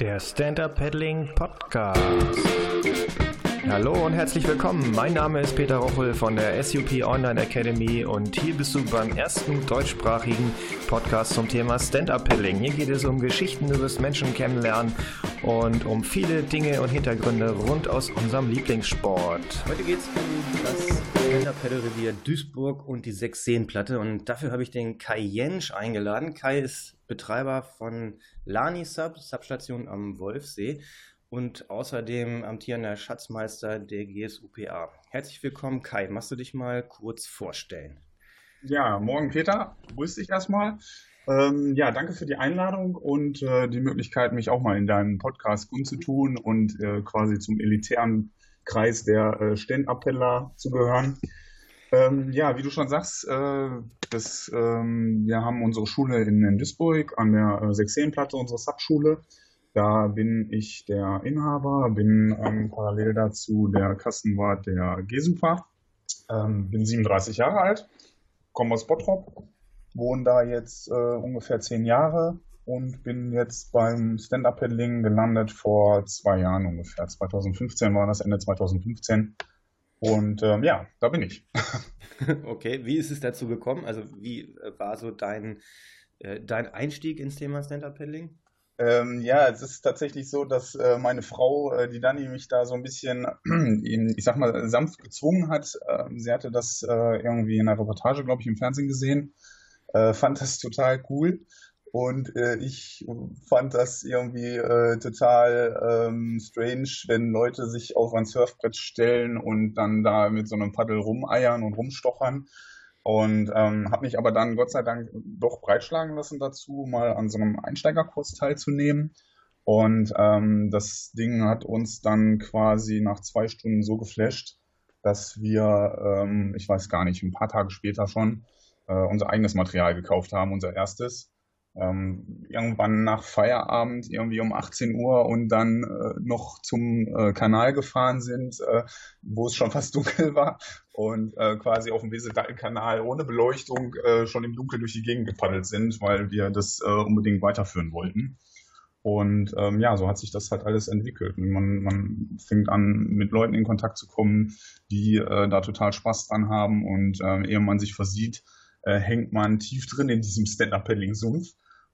Der Stand-Up Paddling Podcast. Hallo und herzlich willkommen. Mein Name ist Peter Rochel von der SUP Online Academy und hier bist du beim ersten deutschsprachigen Podcast zum Thema Stand-Up Paddling. Hier geht es um Geschichten über das Menschen kennenlernen und um viele Dinge und Hintergründe rund aus unserem Lieblingssport. Heute geht es um das Stand-Up Paddle Revier Duisburg und die Sechs-Seen-Platte und dafür habe ich den Kai Jensch eingeladen. Kai ist Betreiber von Lani Sub, Substation am Wolfsee und außerdem amtierender Schatzmeister der GSUPA. Herzlich willkommen, Kai. Machst du dich mal kurz vorstellen? Ja, morgen Peter. Grüß dich erstmal. Ähm, ja, danke für die Einladung und äh, die Möglichkeit, mich auch mal in deinen Podcast kundzutun und äh, quasi zum elitären Kreis der äh, Stand-Appeller zu gehören. Ähm, ja, wie du schon sagst, äh, das, ähm, wir haben unsere Schule in, in Duisburg an der äh, Sechseenplatte, unsere Subschule. Da bin ich der Inhaber, bin ähm, parallel dazu der Kassenwart der GESUPA, ähm, bin 37 Jahre alt, komme aus Bottrop, wohne da jetzt äh, ungefähr zehn Jahre und bin jetzt beim Stand-Up-Paddling gelandet vor zwei Jahren ungefähr. 2015 war das, Ende 2015. Und ähm, ja, da bin ich. okay, wie ist es dazu gekommen? Also wie äh, war so dein, äh, dein Einstieg ins Thema Stand-Up-Paddling? Ähm, ja, es ist tatsächlich so, dass äh, meine Frau, äh, die Dani, mich da so ein bisschen, ich sag mal, sanft gezwungen hat. Ähm, sie hatte das äh, irgendwie in einer Reportage, glaube ich, im Fernsehen gesehen, äh, fand das total cool. Und äh, ich fand das irgendwie äh, total ähm, strange, wenn Leute sich auf ein Surfbrett stellen und dann da mit so einem Paddel rumeiern und rumstochern. Und ähm, habe mich aber dann Gott sei Dank doch breitschlagen lassen dazu, mal an so einem Einsteigerkurs teilzunehmen. Und ähm, das Ding hat uns dann quasi nach zwei Stunden so geflasht, dass wir, ähm, ich weiß gar nicht, ein paar Tage später schon äh, unser eigenes Material gekauft haben, unser erstes ähm, irgendwann nach Feierabend irgendwie um 18 Uhr und dann äh, noch zum äh, Kanal gefahren sind, äh, wo es schon fast dunkel war und äh, quasi auf dem Wesetal-Kanal ohne Beleuchtung äh, schon im Dunkeln durch die Gegend gepaddelt sind, weil wir das äh, unbedingt weiterführen wollten. Und ähm, ja, so hat sich das halt alles entwickelt. Man, man fängt an, mit Leuten in Kontakt zu kommen, die da total Spaß dran haben und ehe man sich versieht, äh, hängt man tief drin in diesem Stand-Up-Paddling-Sumpf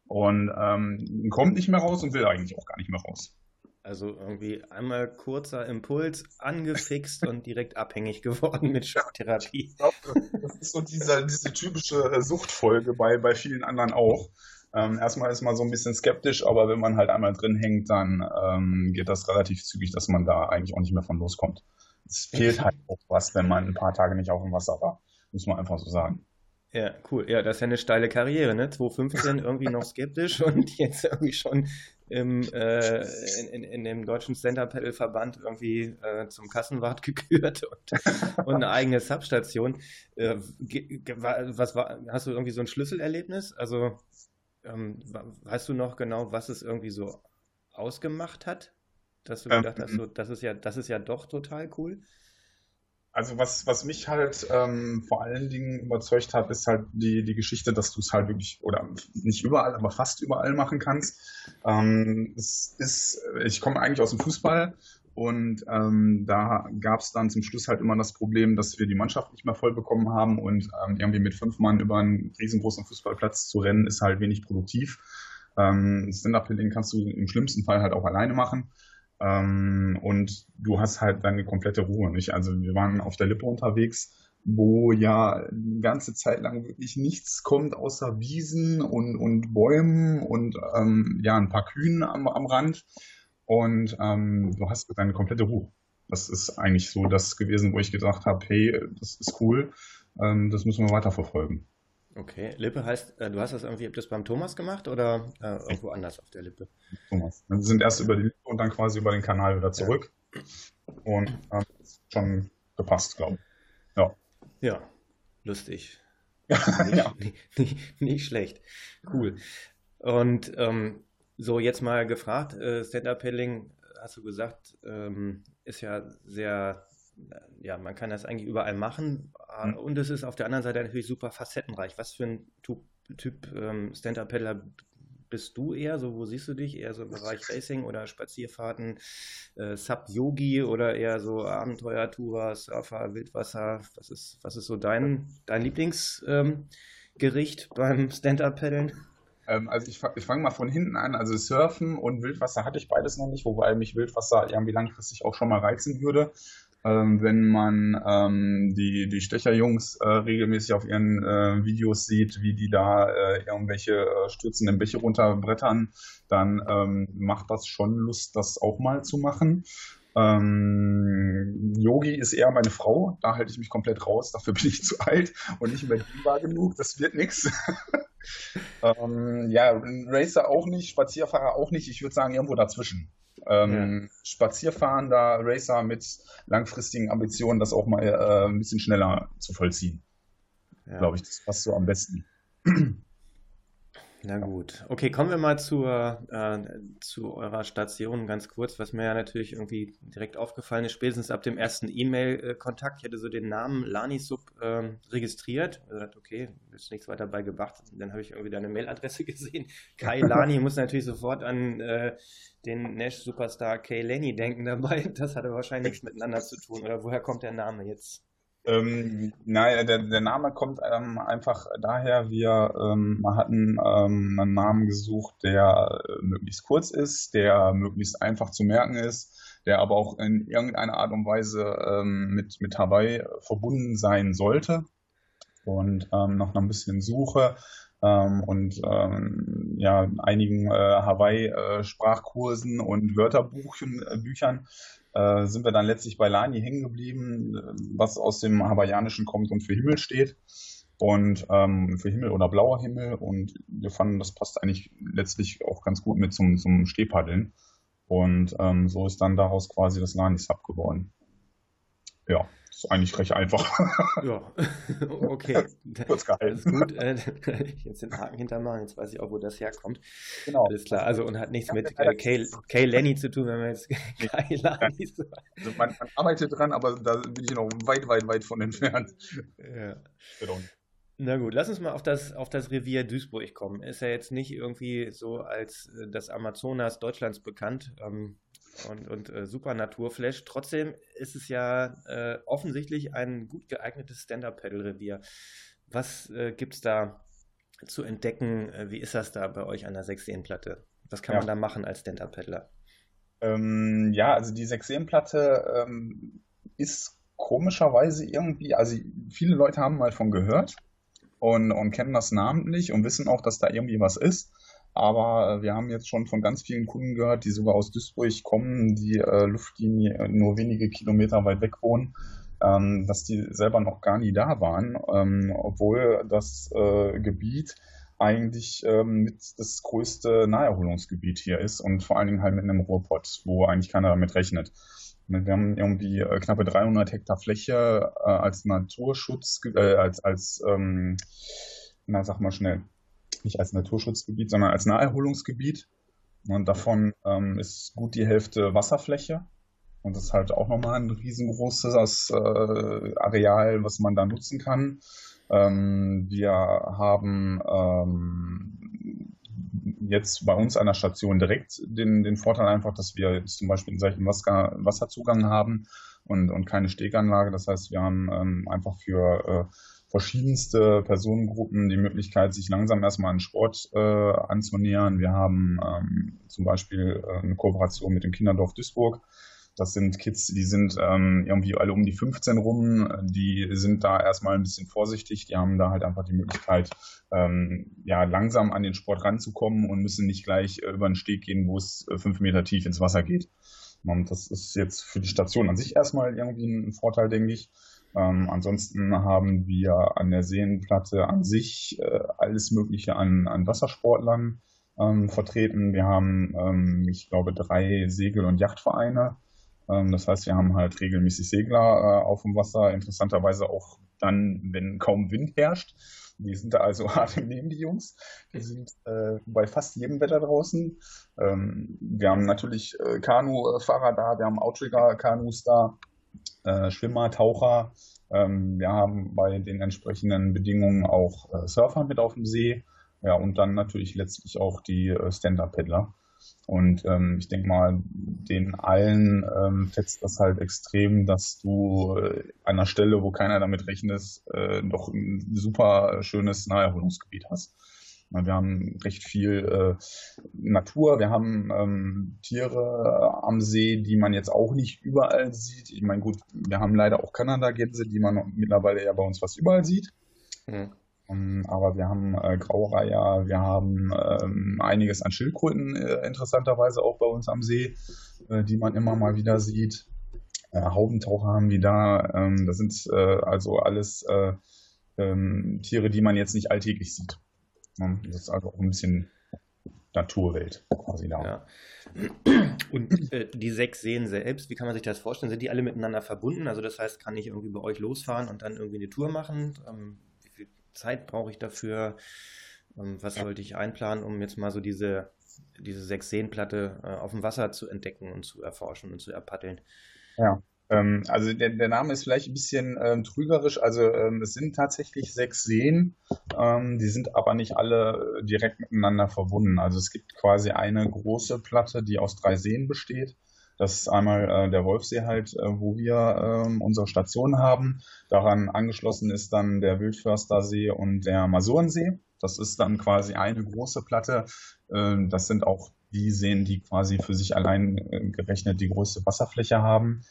und ähm, kommt nicht mehr raus und will eigentlich auch gar nicht mehr raus. Also irgendwie einmal kurzer Impuls, angefixt und direkt abhängig geworden mit Schocktherapie. Ich glaube, das ist so diese, diese typische äh, Suchtfolge bei, bei vielen anderen auch. Ähm, erstmal ist man so ein bisschen skeptisch, aber wenn man halt einmal drin hängt, dann ähm, geht das relativ zügig, dass man da eigentlich auch nicht mehr von loskommt. Es fehlt halt auch was, wenn man ein paar Tage nicht auf dem Wasser war, muss man einfach so sagen. Ja, cool. Ja, das ist ja eine steile Karriere, ne? 2015 irgendwie noch skeptisch und jetzt irgendwie schon im, äh, in, in, in, dem deutschen Stand-Up-Pedal-Verband irgendwie äh, zum Kassenwart gekürt und, und eine eigene Substation. Äh, was war, hast du irgendwie so ein Schlüsselerlebnis? Also ähm, weißt du noch genau, was es irgendwie so ausgemacht hat? Dass du gedacht hast, ähm, so, das ist ja, das ist ja doch total cool. Also was, was mich halt ähm, vor allen Dingen überzeugt hat, ist halt die, die Geschichte, dass du es halt wirklich, oder nicht überall, aber fast überall machen kannst. Ähm, es ist, ich komme eigentlich aus dem Fußball und ähm, da gab es dann zum Schluss halt immer das Problem, dass wir die Mannschaft nicht mehr voll bekommen haben und ähm, irgendwie mit fünf Mann über einen riesengroßen Fußballplatz zu rennen, ist halt wenig produktiv. Ähm, Stand-Up-Paddling kannst du im schlimmsten Fall halt auch alleine machen. Ähm, und du hast halt deine komplette Ruhe nicht. Also wir waren auf der Lippe unterwegs, wo ja die ganze Zeit lang wirklich nichts kommt außer Wiesen und, und Bäumen und ähm, ja ein paar Kühen am, am Rand. Und ähm, du hast deine komplette Ruhe. Das ist eigentlich so das gewesen, wo ich gedacht habe, hey, das ist cool, ähm, das müssen wir weiterverfolgen. Okay, Lippe heißt, äh, du hast das irgendwie, das beim Thomas gemacht oder äh, irgendwo anders auf der Lippe? Thomas. Wir sind erst über die Lippe und dann quasi über den Kanal wieder zurück. Ja. Und äh, schon gepasst, glaube ich. Ja. Ja, lustig. nicht, ja. Nicht, nicht, nicht, schlecht. Cool. Und ähm, so, jetzt mal gefragt, äh, Stand-Up-Paddling, hast du gesagt, ähm, ist ja sehr ja, man kann das eigentlich überall machen. Mhm. Und es ist auf der anderen Seite natürlich super facettenreich. Was für ein Typ, typ ähm, Stand-Up-Paddler bist du eher? So, wo siehst du dich? Eher so im Bereich Racing oder Spazierfahrten, äh, Sub-Yogi oder eher so Abenteuer-Tourer, Surfer, Wildwasser? Was ist, was ist so dein, dein Lieblingsgericht ähm, beim Stand-Up-Paddeln? Ähm, also ich, ich fange mal von hinten an. Also Surfen und Wildwasser hatte ich beides noch nicht, wobei mich Wildwasser irgendwie langfristig auch schon mal reizen würde ähm, wenn man ähm, die, die Stecherjungs äh, regelmäßig auf ihren äh, Videos sieht, wie die da äh, irgendwelche äh, stürzenden Bäche runterbrettern, dann ähm, macht das schon Lust, das auch mal zu machen. Ähm, Yogi ist eher meine Frau, da halte ich mich komplett raus, dafür bin ich zu alt und nicht mehr bedienbar genug, das wird nichts. ähm, ja, Racer auch nicht, Spazierfahrer auch nicht, ich würde sagen irgendwo dazwischen. Ähm, ja. Spazierfahrender Racer mit langfristigen Ambitionen, das auch mal äh, ein bisschen schneller zu vollziehen. Ja. Glaube ich, das passt so am besten. Na gut. Okay, kommen wir mal zur, äh, zu eurer Station ganz kurz, was mir ja natürlich irgendwie direkt aufgefallen ist, spätestens ab dem ersten E-Mail-Kontakt. Ich hatte so den Namen Lanisub äh, registriert. Ich dachte, okay, ist nichts weiter bei gebracht. Dann habe ich irgendwie deine Mailadresse gesehen. Kai Lani muss natürlich sofort an äh, den Nash-Superstar Kay Lenny denken dabei. Das hatte wahrscheinlich nichts miteinander zu tun. Oder woher kommt der Name jetzt? Ähm, naja, der, der Name kommt ähm, einfach daher, wir ähm, hatten ähm, einen Namen gesucht, der äh, möglichst kurz ist, der möglichst einfach zu merken ist, der aber auch in irgendeiner Art und Weise ähm, mit, mit Hawaii verbunden sein sollte. Und ähm, nach ein bisschen Suche ähm, und ähm, ja, einigen äh, Hawaii-Sprachkursen äh, und Wörterbüchern äh, äh, sind wir dann letztlich bei Lani hängen geblieben, was aus dem Hawaiianischen kommt und für Himmel steht. Und ähm, für Himmel oder blauer Himmel. Und wir fanden, das passt eigentlich letztlich auch ganz gut mit zum, zum Stehpaddeln. Und ähm, so ist dann daraus quasi das Lani-Sub geworden. Ja ist eigentlich recht einfach. Ja, okay. Kurz gehalten. gut. Äh, jetzt den Haken hintermachen, jetzt weiß ich auch, wo das herkommt. Genau. Alles klar, also und hat nichts mit äh, Kay, Kay Lenny zu tun, wenn man jetzt Kay Lenny so. Also man, man, arbeitet dran, aber da bin ich noch weit, weit, weit von entfernt. Ja. Na gut, lass uns mal auf das, auf das Revier Duisburg kommen. Ist ja jetzt nicht irgendwie so als äh, das Amazonas Deutschlands bekannt. Ähm, und, und äh, super Naturflash. Trotzdem ist es ja äh, offensichtlich ein gut geeignetes Stand-Up-Pedal-Revier. Was äh, gibt es da zu entdecken? Äh, wie ist das da bei euch an der 6-Platte? Was kann ja. man da machen als Stand-Up-Peddler? Ähm, ja, also die 6-Platte ähm, ist komischerweise irgendwie, also viele Leute haben mal von gehört und, und kennen das namentlich und wissen auch, dass da irgendwie was ist. Aber äh, wir haben jetzt schon von ganz vielen Kunden gehört, die sogar aus Duisburg kommen, die äh, Luftlinie äh, nur wenige Kilometer weit weg wohnen, ähm, dass die selber noch gar nie da waren, ähm, obwohl das äh, Gebiet eigentlich ähm, mit das größte Naherholungsgebiet hier ist und vor allen Dingen halt mit einem Ruhrpott, wo eigentlich keiner damit rechnet. Wir haben irgendwie äh, knappe 300 Hektar Fläche äh, als Naturschutz, äh, als, als ähm, na sag mal schnell, nicht als Naturschutzgebiet, sondern als Naherholungsgebiet. Und davon ähm, ist gut die Hälfte Wasserfläche. Und das ist halt auch nochmal ein riesengroßes äh, Areal, was man da nutzen kann. Ähm, wir haben ähm, jetzt bei uns an der Station direkt den, den Vorteil einfach, dass wir zum Beispiel einen solchen Wasser, Wasserzugang haben und, und keine Steganlage. Das heißt, wir haben ähm, einfach für äh, verschiedenste Personengruppen die Möglichkeit, sich langsam erstmal an Sport äh, anzunähern. Wir haben ähm, zum Beispiel äh, eine Kooperation mit dem Kinderdorf Duisburg. Das sind Kids, die sind ähm, irgendwie alle um die 15 rum. Die sind da erstmal ein bisschen vorsichtig. Die haben da halt einfach die Möglichkeit, ähm, ja, langsam an den Sport ranzukommen und müssen nicht gleich äh, über den Steg gehen, wo es äh, fünf Meter tief ins Wasser geht. Und das ist jetzt für die Station an sich erstmal irgendwie ein Vorteil, denke ich. Ähm, ansonsten haben wir an der Seenplatte an sich äh, alles Mögliche an, an Wassersportlern ähm, vertreten. Wir haben, ähm, ich glaube, drei Segel- und Yachtvereine. Ähm, das heißt, wir haben halt regelmäßig Segler äh, auf dem Wasser, interessanterweise auch dann, wenn kaum Wind herrscht. Die sind da also hart im Leben, die Jungs. Die sind äh, bei fast jedem Wetter draußen. Ähm, wir haben natürlich äh, Kanufahrer da, wir haben Outrigger-Kanus da äh, Schwimmer, Taucher. Ähm, wir haben bei den entsprechenden Bedingungen auch äh, Surfer mit auf dem See. Ja, und dann natürlich letztlich auch die äh, Stand-Up-Paddler. Und ähm, ich denke mal, den allen ähm, fetzt das halt extrem, dass du äh, an einer Stelle, wo keiner damit rechnet, äh, doch ein super schönes Naherholungsgebiet hast. Wir haben recht viel äh, Natur, wir haben ähm, Tiere am See, die man jetzt auch nicht überall sieht. Ich meine, gut, wir haben leider auch Kanada-Gänse, die man mittlerweile ja bei uns fast überall sieht. Mhm. Um, aber wir haben äh, Graureiher, wir haben ähm, einiges an Schildkröten äh, interessanterweise auch bei uns am See, äh, die man immer mal wieder sieht. Äh, Haubentaucher haben die da. Ähm, das sind äh, also alles äh, ähm, Tiere, die man jetzt nicht alltäglich sieht. Ne? Das ist also auch ein bisschen Naturwelt quasi da. Ja. Und äh, die sechs Seen selbst, wie kann man sich das vorstellen? Sind die alle miteinander verbunden? Also das heißt, kann ich irgendwie bei euch losfahren und dann irgendwie eine Tour machen? Ähm, wie viel Zeit brauche ich dafür? Ähm, was sollte ich einplanen, um jetzt mal so diese, diese sechs Seenplatte äh, auf dem Wasser zu entdecken und zu erforschen und zu erpaddeln? Ja, ähm, also der, der Name ist vielleicht ein bisschen ähm, trügerisch. Also ähm, es sind tatsächlich sechs Seen, ähm, die sind aber nicht alle direkt miteinander verbunden. Also es gibt quasi eine große Platte, die aus drei Seen besteht. Das ist einmal äh, der Wolfsee halt, äh, wo wir ähm, unsere Station haben. Daran angeschlossen ist dann der Wildförstersee und der Masurensee. Das ist dann quasi eine große Platte. Ähm, das sind auch die Seen, die quasi für sich allein äh, gerechnet die größte Wasserfläche haben.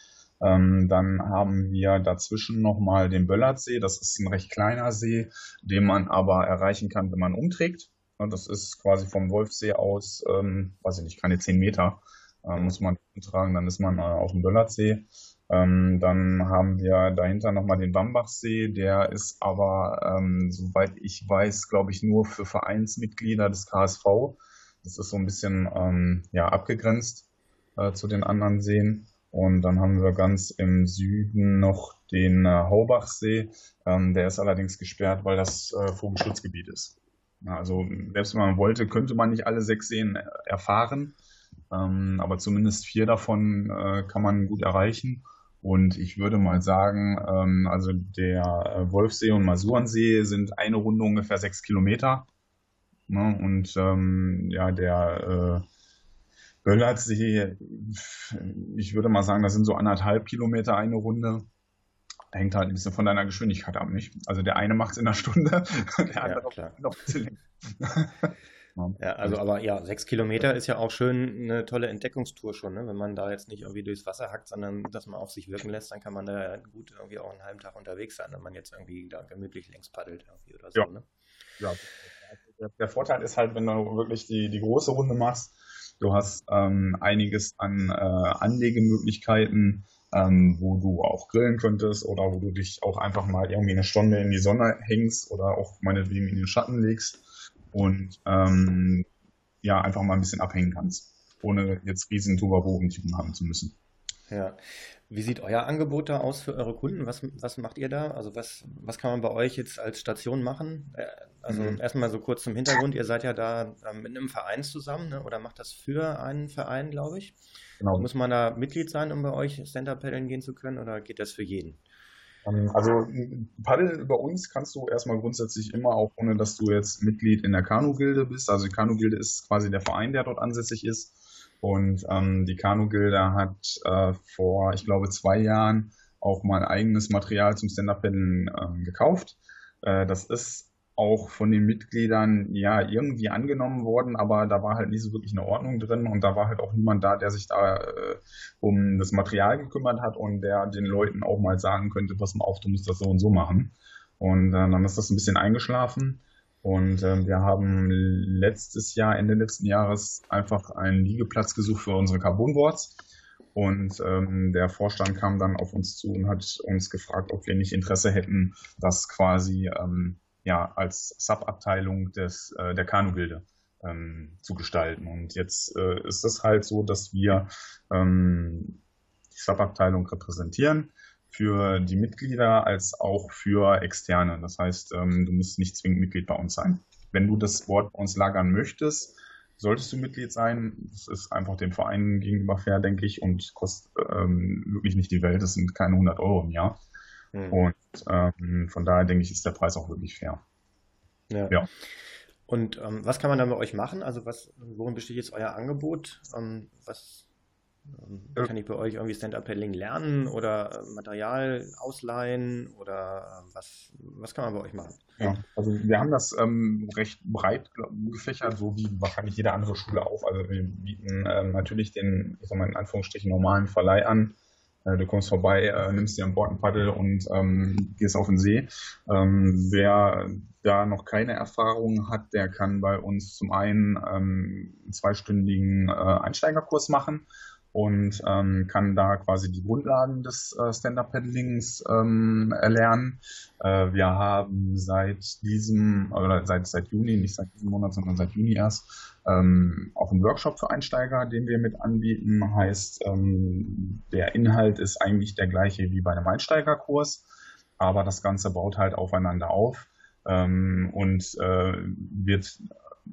Ähm, dann haben wir dazwischen nochmal den Böllertsee. Das ist ein recht kleiner See, den man aber erreichen kann, wenn man umträgt. Das ist quasi vom Wolfsee aus, ähm, weiß ich nicht, keine zehn Meter äh, muss man umtragen, dann ist man äh, auf dem Böllertsee. Ähm, dann haben wir dahinter nochmal den Bambachsee, der ist aber, ähm, soweit ich weiß, glaube ich, nur für Vereinsmitglieder des KSV. Das ist so ein bisschen ähm, ja, abgegrenzt äh, zu den anderen Seen. Und dann haben wir ganz im Süden noch den äh, Haubachsee. Ähm, der ist allerdings gesperrt, weil das äh, Vogelschutzgebiet ist. Also selbst wenn man wollte, könnte man nicht alle sechs Seen äh, erfahren. Ähm, aber zumindest vier davon äh, kann man gut erreichen. Und ich würde mal sagen, ähm, also der äh, Wolfsee und Masurensee sind eine Runde ungefähr sechs Kilometer. Ne? Und ähm, ja, der äh, Böllertsee, ich würde mal sagen, das sind so anderthalb Kilometer eine Runde. Hängt halt ein bisschen von deiner Geschwindigkeit ab, nicht? Also der eine macht es in einer Stunde, der andere ja, noch ein bisschen. Ja, also aber ja, sechs Kilometer ist ja auch schön eine tolle Entdeckungstour schon, ne? wenn man da jetzt nicht irgendwie durchs Wasser hackt, sondern das mal auf sich wirken lässt, dann kann man da gut irgendwie auch einen halben Tag unterwegs sein, wenn man jetzt irgendwie da gemütlich längs paddelt irgendwie oder so. Ja. Ne? ja. Der, der, Vorteil ist halt, wenn du wirklich die, die große Runde machst, Du hast ähm, einiges an äh, Anlegemöglichkeiten, ähm, wo du auch grillen könntest oder wo du dich auch einfach mal irgendwie eine Stunde in die Sonne hängst oder auch meinetwegen in den Schatten legst und ähm, ja, einfach mal ein bisschen abhängen kannst, ohne jetzt riesen Tuba-Bogen haben zu müssen. Ja. Wie sieht euer Angebot da aus für eure Kunden? Was, was macht ihr da? Also was, was kann man bei euch jetzt als Station machen? Äh, also mhm. erstmal so kurz zum Hintergrund, ihr seid ja da ähm, mit einem Verein zusammen ne? oder macht das für einen Verein, glaube ich. Genau. Muss man da Mitglied sein, um bei euch Stand-Up-Paddeln gehen zu können oder geht das für jeden? Ähm, also Paddeln bei uns kannst du erstmal grundsätzlich immer, auch ohne dass du jetzt Mitglied in der Kanu-Gilde bist. Also die Kanu-Gilde ist quasi der Verein, der dort ansässig ist. Und ähm, die Kanu-Gilde hat äh, vor, ich glaube, zwei Jahren auch mal eigenes Material zum Stand-Up-Paddeln äh, gekauft. Äh, das ist auch von den Mitgliedern ja irgendwie angenommen worden, aber da war halt nie so wirklich eine Ordnung drin und da war halt auch niemand da, der sich da äh, um das Material gekümmert hat und der den Leuten auch mal sagen könnte, pass mal auf, du musst das so und so machen. Und äh, dann ist das ein bisschen eingeschlafen. Und ähm, wir haben letztes Jahr, Ende letzten Jahres, einfach einen Liegeplatz gesucht für unsere Carbonboards. Und ähm, der Vorstand kam dann auf uns zu und hat uns gefragt, ob wir nicht Interesse hätten, das quasi ähm, ja als Subabteilung des äh, der Kanu-Gilde ähm, zu gestalten. Und jetzt äh, ist es halt so, dass wir ähm, die Subabteilung repräsentieren für die Mitglieder als auch für Externe. Das heißt, ähm, du musst nicht zwingend Mitglied bei uns sein. Wenn du das Wort bei uns lagern möchtest, solltest du Mitglied sein. Das ist einfach dem Verein gegenüber fair, denke ich, und kostet ähm, wirklich nicht die Welt. Das sind keine 100 Euro im Jahr. Mhm. Und ähm, von daher denke ich, ist der Preis auch wirklich fair. Ja. ja. Und ähm, was kann man dann bei euch machen? Also was, worin besteht jetzt euer Angebot? Ähm, was ähm, kann ich bei euch irgendwie Stand-Up-Paddling lernen oder äh, Material ausleihen oder äh, was, was kann man bei euch machen? Ja, also wir haben das ähm, recht breit gefächert, so wie wahrscheinlich jede andere Schule auch. Also wir bieten ähm, natürlich den, ich sag mal in Anführungsstrichen, normalen Verleih an. Äh, du kommst vorbei, äh, nimmst dir ein Paddel und ähm, gehst auf den See. Ähm, wer da noch keine Erfahrung hat, der kann bei uns zum einen ähm, einen zweistündigen äh, Einsteigerkurs machen und ähm, kann da quasi die Grundlagen des äh, Stand-Up-Paddlings ähm, erlernen. Äh, wir haben seit diesem, oder seit, seit Juni, nicht seit diesem Monat, sondern seit Juni erst, ähm, auch einen Workshop für Einsteiger, den wir mit anbieten. Heißt, ähm, der Inhalt ist eigentlich der gleiche wie bei einem Einsteigerkurs, aber das Ganze baut halt aufeinander auf ähm, und äh, wird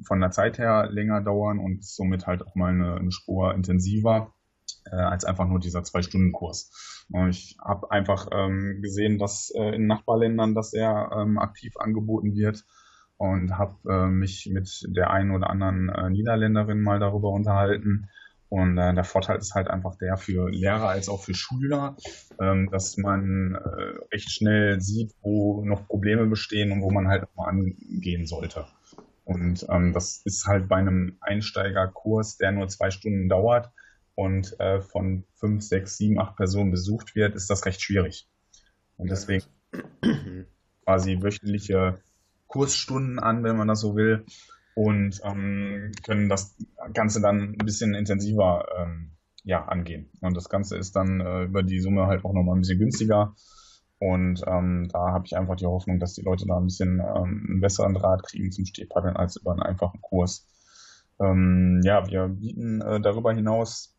von der Zeit her länger dauern und somit halt auch mal eine, eine Spur intensiver äh, als einfach nur dieser Zwei-Stunden-Kurs. Ich habe einfach ähm, gesehen, dass äh, in Nachbarländern das sehr ähm, aktiv angeboten wird und habe äh, mich mit der einen oder anderen äh, Niederländerin mal darüber unterhalten. Und äh, der Vorteil ist halt einfach der für Lehrer als auch für Schüler, ähm, dass man äh, recht schnell sieht, wo noch Probleme bestehen und wo man halt auch mal angehen sollte. Und ähm, das ist halt bei einem Einsteigerkurs, der nur zwei Stunden dauert, und äh, von fünf, sechs, sieben, acht Personen besucht wird, ist das recht schwierig. Und deswegen quasi wöchentliche Kursstunden an, wenn man das so will, und ähm, können das Ganze dann ein bisschen intensiver ähm, ja, angehen. Und das Ganze ist dann äh, über die Summe halt auch nochmal ein bisschen günstiger. Und ähm, da habe ich einfach die Hoffnung, dass die Leute da ein bisschen ähm, einen besseren Draht kriegen zum Stehpaddeln als über einen einfachen Kurs. Ähm, ja, wir bieten äh, darüber hinaus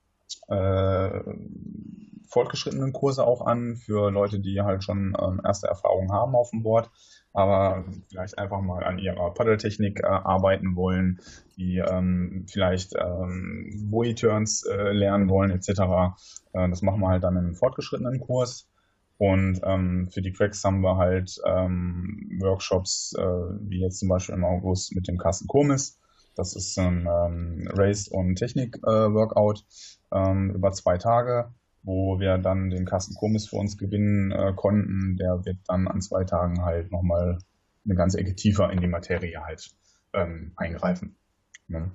äh, fortgeschrittenen Kurse auch an für Leute, die halt schon ähm, erste Erfahrungen haben auf dem Board, aber vielleicht einfach mal an ihrer Paddeltechnik äh, arbeiten wollen, die ähm, vielleicht ähm, Bowie-Turns äh, lernen wollen etc. Äh, das machen wir halt dann einem fortgeschrittenen Kurs. Und ähm, für die Cracks haben wir halt ähm, Workshops, äh, wie jetzt zum Beispiel im August mit dem Carsten Komis. Das ist ein ähm, Race- und Technik-Workout ähm, über zwei Tage, wo wir dann den Carsten Komis für uns gewinnen äh, konnten. Der wird dann an zwei Tagen halt nochmal eine ganze Ecke tiefer in die Materie halt ähm, eingreifen. Ne?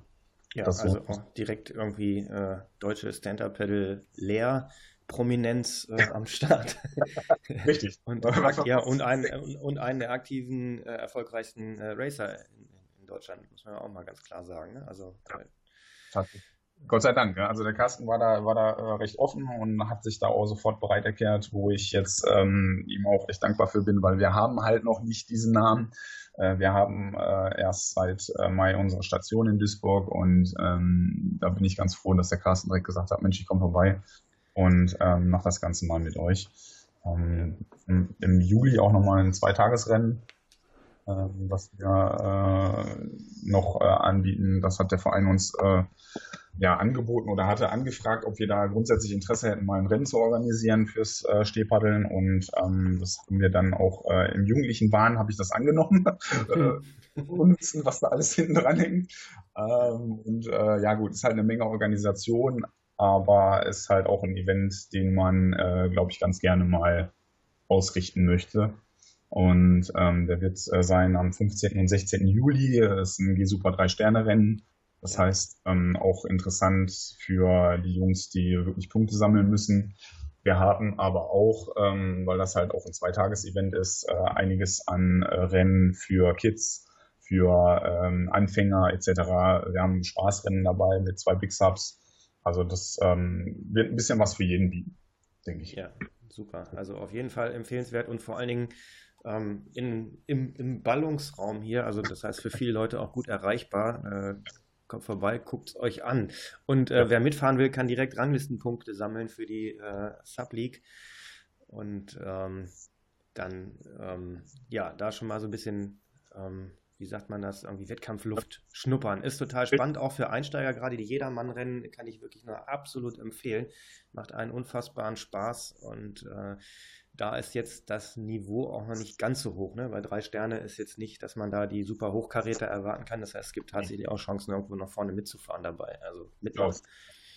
Ja, das also so. direkt irgendwie äh, deutsche Stand-Up-Pedal leer. Prominenz äh, am Start. Richtig. und, ja, und, ein, und einen der aktiven, äh, erfolgreichsten äh, Racer in, Deutschland, muss man ja auch mal ganz klar sagen. Ne? Also, Tatsächlich. Gott sei Dank. Also der Carsten war da, war da äh, recht offen und hat sich da auch sofort bereit erklärt, wo ich jetzt ähm, ihm auch recht dankbar für bin, weil wir haben halt noch nicht diesen Namen. Äh, wir haben äh, erst seit äh, Mai unsere Station in Duisburg und ähm, da bin ich ganz froh, dass der Carsten direkt gesagt hat, Mensch, ich komme vorbei und ähm, mach das Ganze mal mit euch. Ähm, im, Juli auch nochmal ein Zweitagesrennen was wir äh, noch äh, anbieten. Das hat der Verein uns äh, ja angeboten oder hatte angefragt, ob wir da grundsätzlich Interesse hätten, mal ein Rennen zu organisieren fürs äh, Stehpaddeln und ähm, das haben wir dann auch äh, im jugendlichen Bahn habe ich das angenommen, unnützen, was da alles hinten dran hängt. Ähm, und äh, ja gut, ist halt eine Menge Organisation, aber ist halt auch ein Event, den man, äh, glaube ich, ganz gerne mal ausrichten möchte. Und ähm, der wird äh, sein am 15. und 16. Juli. Das ist ein G-Super 3-Sterne-Rennen. Das heißt, ähm, auch interessant für die Jungs, die wirklich Punkte sammeln müssen. Wir haben aber auch, ähm, weil das halt auch ein Zweitages-Event ist, äh, einiges an äh, Rennen für Kids, für ähm, Anfänger etc. Wir haben Spaßrennen dabei mit zwei Big Subs. Also das ähm, wird ein bisschen was für jeden bieten, denke ich. Ja, super. Also auf jeden Fall empfehlenswert und vor allen Dingen ähm, in, im, im Ballungsraum hier, also das heißt für viele Leute auch gut erreichbar. Äh, kommt vorbei, guckt es euch an. Und äh, wer mitfahren will, kann direkt Ranglistenpunkte sammeln für die äh, Sub-League. Und ähm, dann, ähm, ja, da schon mal so ein bisschen, ähm, wie sagt man das, irgendwie Wettkampfluft schnuppern. Ist total spannend, auch für Einsteiger, gerade die Jedermann-Rennen kann ich wirklich nur absolut empfehlen. Macht einen unfassbaren Spaß und äh, da ist jetzt das Niveau auch noch nicht ganz so hoch. Ne? Bei drei Sterne ist jetzt nicht, dass man da die super Hochkaräter erwarten kann. Das heißt, es gibt tatsächlich auch Chancen, irgendwo nach vorne mitzufahren dabei. Also mitmachen.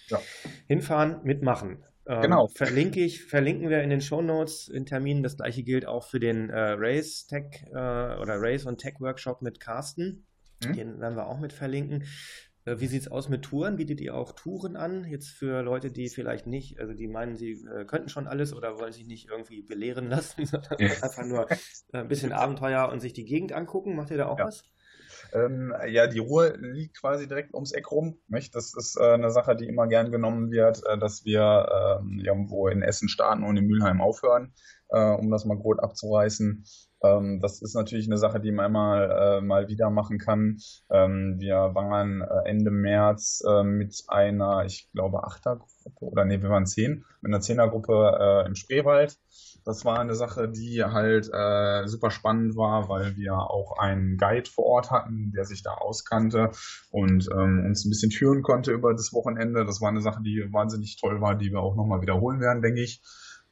Ja. Hinfahren, mitmachen. Ähm, genau. Verlinke ich, verlinken wir in den Show Notes in Terminen. Das gleiche gilt auch für den äh, Race Tech äh, oder Race und Tech Workshop mit Carsten. Mhm. Den werden wir auch mit verlinken. Äh, wie sieht es aus mit Touren? Bietet ihr auch Touren an? Jetzt für Leute, die vielleicht nicht, also die meinen, sie äh, könnten schon alles oder wollen sich nicht irgendwie belehren lassen, sondern einfach nur äh, ein bisschen Abenteuer und sich die Gegend angucken. Macht ihr da auch ja. was? Ähm, ja, die Ruhe liegt quasi direkt ums Eck rum. Nicht? Das ist äh, eine Sache, die immer gern genommen wird, äh, dass wir ähm, irgendwo in Essen starten und in Mülheim aufhören, äh, um das mal grob abzureißen. Ähm, das ist natürlich eine Sache, die man mal, äh, mal wieder machen kann. Ähm, wir waren äh, Ende März äh, mit einer, ich glaube, Achtergruppe oder nee, wir waren zehn, mit einer Zehnergruppe äh, im Spreewald. Das war eine Sache, die halt äh, super spannend war, weil wir auch einen Guide vor Ort hatten, der sich da auskannte und ähm, uns ein bisschen führen konnte über das Wochenende. Das war eine Sache, die wahnsinnig toll war, die wir auch nochmal wiederholen werden, denke ich.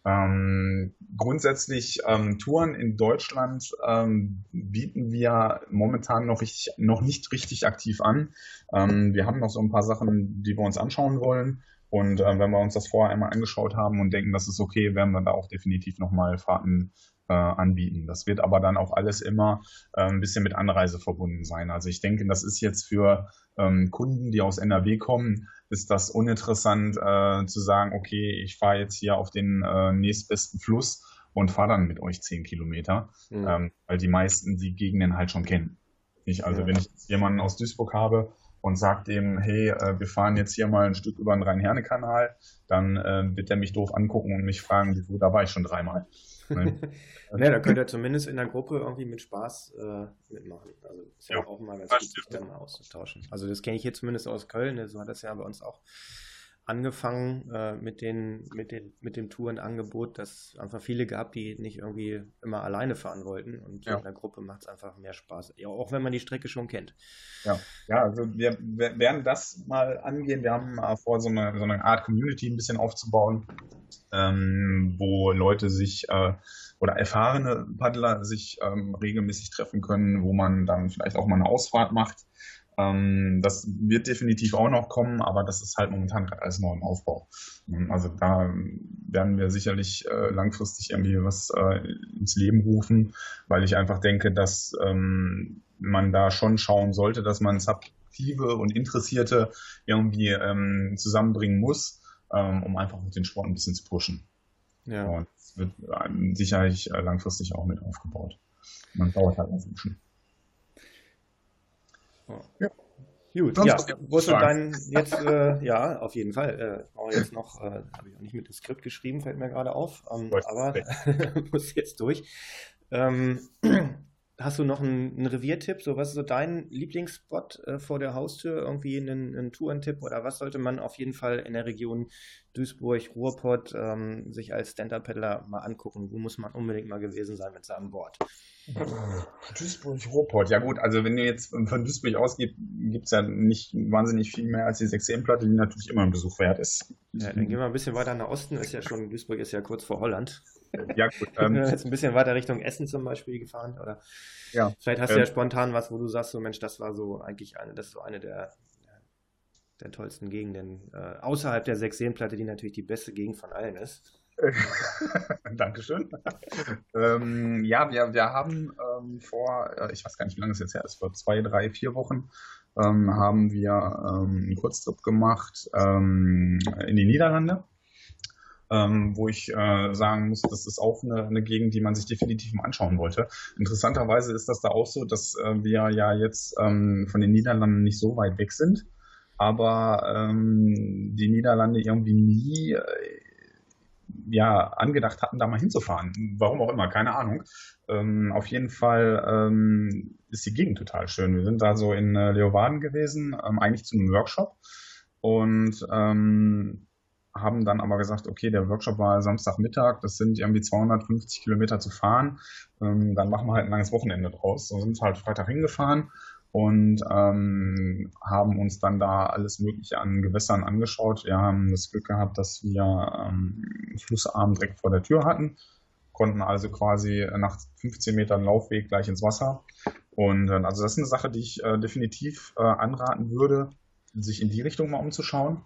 Ähm, grundsätzlich ähm, Touren in Deutschland ähm, bieten wir momentan noch, richtig, noch nicht richtig aktiv an. Ähm, wir haben noch so ein paar Sachen, die wir uns anschauen wollen. Und äh, wenn wir uns das vorher einmal angeschaut haben und denken, das ist okay, werden wir da auch definitiv nochmal Fahrten äh, anbieten. Das wird aber dann auch alles immer äh, ein bisschen mit Anreise verbunden sein. Also ich denke, das ist jetzt für ähm, Kunden, die aus NRW kommen, ist das uninteressant äh, zu sagen, okay, ich fahre jetzt hier auf den äh, nächstbesten Fluss und fahre dann mit euch zehn Kilometer, mhm. ähm, weil die meisten die Gegenden halt schon kennen. Ich, also ja. wenn ich jemanden aus Duisburg habe und sagt dem, hey, äh, wir fahren jetzt hier mal ein Stück über den Rhein-Herne-Kanal, dann äh, wird er mich doof angucken und mich fragen, wieso, da war ich schon dreimal. Ne? ja, da könnt ihr zumindest in der Gruppe irgendwie mit Spaß äh, mitmachen. Also ist ja, ja auch mal ganz gut, sich dann auszutauschen. Also das kenne ich hier zumindest aus Köln, so hat das ja bei uns auch angefangen äh, mit, den, mit, den, mit dem Tourenangebot, dass einfach viele gehabt, die nicht irgendwie immer alleine fahren wollten. Und ja. in der Gruppe macht es einfach mehr Spaß. Ja, auch wenn man die Strecke schon kennt. Ja, ja also wir, wir werden das mal angehen. Wir haben äh, vor, so eine, so eine Art Community ein bisschen aufzubauen, ähm, wo Leute sich äh, oder erfahrene Paddler sich ähm, regelmäßig treffen können, wo man dann vielleicht auch mal eine Ausfahrt macht das wird definitiv auch noch kommen, aber das ist halt momentan gerade alles noch im Aufbau. Ähm, also da werden wir sicherlich äh, langfristig irgendwie was äh, ins Leben rufen, weil ich einfach denke, dass ähm, man da schon schauen sollte, dass man Subaktive und Interessierte irgendwie ähm, zusammenbringen muss, ähm, um einfach den Sport ein bisschen zu pushen. Ja. Und das wird äh, sicherlich langfristig auch mit aufgebaut. Man dauert halt ein bisschen. Ja. Gut, Sonst ja, wo ist dein jetzt, äh, ja, auf jeden Fall. Äh, brauche jetzt noch, äh, habe ich auch nicht mit dem Skript geschrieben, fällt mir gerade auf, ähm, aber muss jetzt durch. Ähm, hast du noch einen, einen Reviertipp? So, was ist so dein Lieblingsspot äh, vor der Haustür? Irgendwie einen, einen Tourentipp oder was sollte man auf jeden Fall in der Region Duisburg, Ruhrpott ähm, sich als Stand-Up-Paddler mal angucken? Wo muss man unbedingt mal gewesen sein mit seinem Board? Duisburg, Ruhrpott. Ja gut, also wenn ihr jetzt von Duisburg ausgeht, gibt es ja nicht wahnsinnig viel mehr als die 6-platte, die natürlich immer ein Besuch wert ist. Ja, dann gehen wir ein bisschen weiter nach Osten. Ist ja schon, Duisburg ist ja kurz vor Holland. Ja gut. Ähm, jetzt ein bisschen weiter Richtung Essen zum Beispiel gefahren, oder? Ja. Vielleicht hast du ja ähm, spontan was, wo du sagst, so Mensch, das war so eigentlich eine, das ist so eine der, der tollsten Gegenden. Äh, außerhalb der 6-platte, die natürlich die beste Gegend von allen ist. Dankeschön. ähm, ja, wir, wir haben ähm, vor, äh, ich weiß gar nicht, wie lange es jetzt her ist, vor zwei, drei, vier Wochen, ähm, haben wir ähm, einen Kurztrip gemacht ähm, in die Niederlande. Ähm, wo ich äh, sagen muss, das ist auch eine, eine, Gegend, die man sich definitiv mal anschauen wollte. Interessanterweise ist das da auch so, dass äh, wir ja jetzt ähm, von den Niederlanden nicht so weit weg sind, aber ähm, die Niederlande irgendwie nie äh, ja, angedacht hatten, da mal hinzufahren. Warum auch immer, keine Ahnung. Ähm, auf jeden Fall ähm, ist die Gegend total schön. Wir sind da so in äh, Leeuwarden gewesen, ähm, eigentlich zu einem Workshop und ähm, haben dann aber gesagt, okay, der Workshop war Samstagmittag, das sind irgendwie 250 Kilometer zu fahren, ähm, dann machen wir halt ein langes Wochenende draus. So sind wir halt Freitag hingefahren und ähm, haben uns dann da alles Mögliche an Gewässern angeschaut. Wir haben das Glück gehabt, dass wir ähm, Flussarm direkt vor der Tür hatten, konnten also quasi nach 15 Metern Laufweg gleich ins Wasser. Und äh, also das ist eine Sache, die ich äh, definitiv äh, anraten würde, sich in die Richtung mal umzuschauen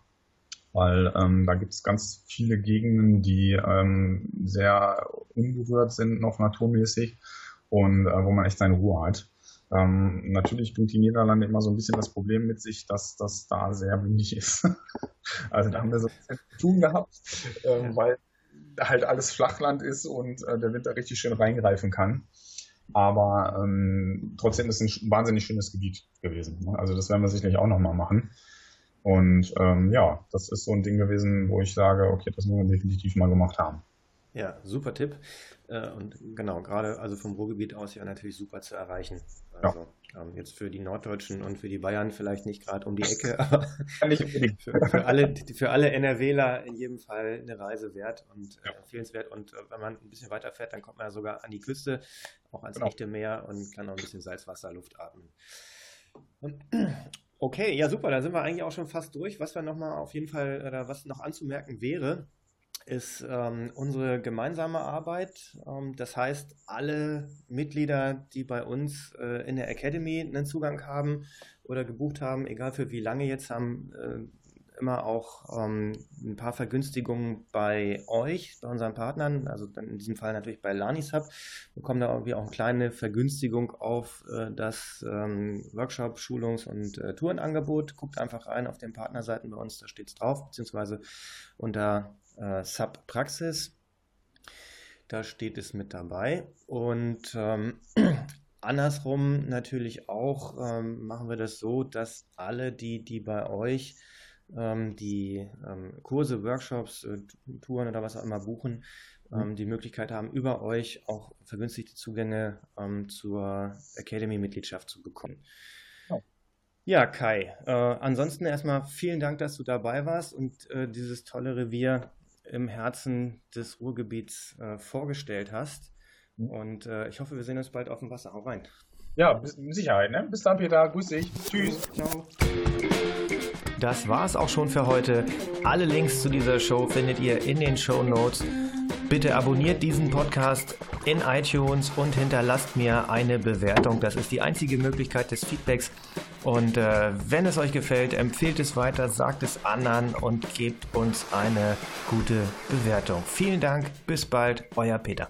weil ähm, da gibt es ganz viele Gegenden, die ähm, sehr unberührt sind, noch naturmäßig und äh, wo man echt seine Ruhe hat. Ähm, natürlich bringt die Niederlande immer so ein bisschen das Problem mit sich, dass das da sehr windig ist. also da haben wir so ein bisschen zu tun gehabt, ähm, weil halt alles Flachland ist und äh, der Winter richtig schön reingreifen kann. Aber ähm, trotzdem ist es ein wahnsinnig schönes Gebiet gewesen. Ne? Also das werden wir sicherlich auch nochmal machen. Und ähm, ja, das ist so ein Ding gewesen, wo ich sage, okay, das müssen wir definitiv mal gemacht haben. Ja, super Tipp. Äh, und genau, gerade also vom Ruhrgebiet aus ja natürlich super zu erreichen. Also ja. ähm, jetzt für die Norddeutschen und für die Bayern vielleicht nicht gerade um die Ecke, aber für, für, alle, für alle NRWler in jedem Fall eine Reise wert und äh, empfehlenswert. Und äh, wenn man ein bisschen weiter fährt, dann kommt man ja sogar an die Küste, auch ans genau. echte Meer und kann auch ein bisschen Salzwasserluft atmen. Okay, ja super, da sind wir eigentlich auch schon fast durch. Was wir nochmal auf jeden Fall, oder was noch anzumerken wäre, ist ähm, unsere gemeinsame Arbeit. Ähm, das heißt, alle Mitglieder, die bei uns äh, in der Academy einen Zugang haben oder gebucht haben, egal für wie lange jetzt, haben äh, immer auch ähm, ein paar Vergünstigungen bei euch, bei unseren Partnern, also in diesem Fall natürlich bei Lanisub, bekommen da irgendwie auch eine kleine Vergünstigung auf äh, das ähm, Workshop, Schulungs- und äh, Tourenangebot. Guckt einfach rein auf den Partnerseiten bei uns, da steht es drauf, beziehungsweise unter äh, Sub. Da steht es mit dabei. Und ähm, andersrum natürlich auch ähm, machen wir das so, dass alle, die, die bei euch ähm, die ähm, Kurse, Workshops, äh, Touren oder was auch immer buchen, mhm. ähm, die Möglichkeit haben, über euch auch vergünstigte Zugänge ähm, zur Academy-Mitgliedschaft zu bekommen. Oh. Ja, Kai, äh, ansonsten erstmal vielen Dank, dass du dabei warst und äh, dieses tolle Revier im Herzen des Ruhrgebiets äh, vorgestellt hast. Mhm. Und äh, ich hoffe, wir sehen uns bald auf dem Wasser. Hau rein. Ja, mit Sicherheit. Ne? Bis dann, Peter. Grüß dich. Tschüss. Ciao. Das war's auch schon für heute. Alle Links zu dieser Show findet ihr in den Show Notes. Bitte abonniert diesen Podcast in iTunes und hinterlasst mir eine Bewertung. Das ist die einzige Möglichkeit des Feedbacks. Und äh, wenn es euch gefällt, empfehlt es weiter, sagt es anderen und gebt uns eine gute Bewertung. Vielen Dank, bis bald, euer Peter.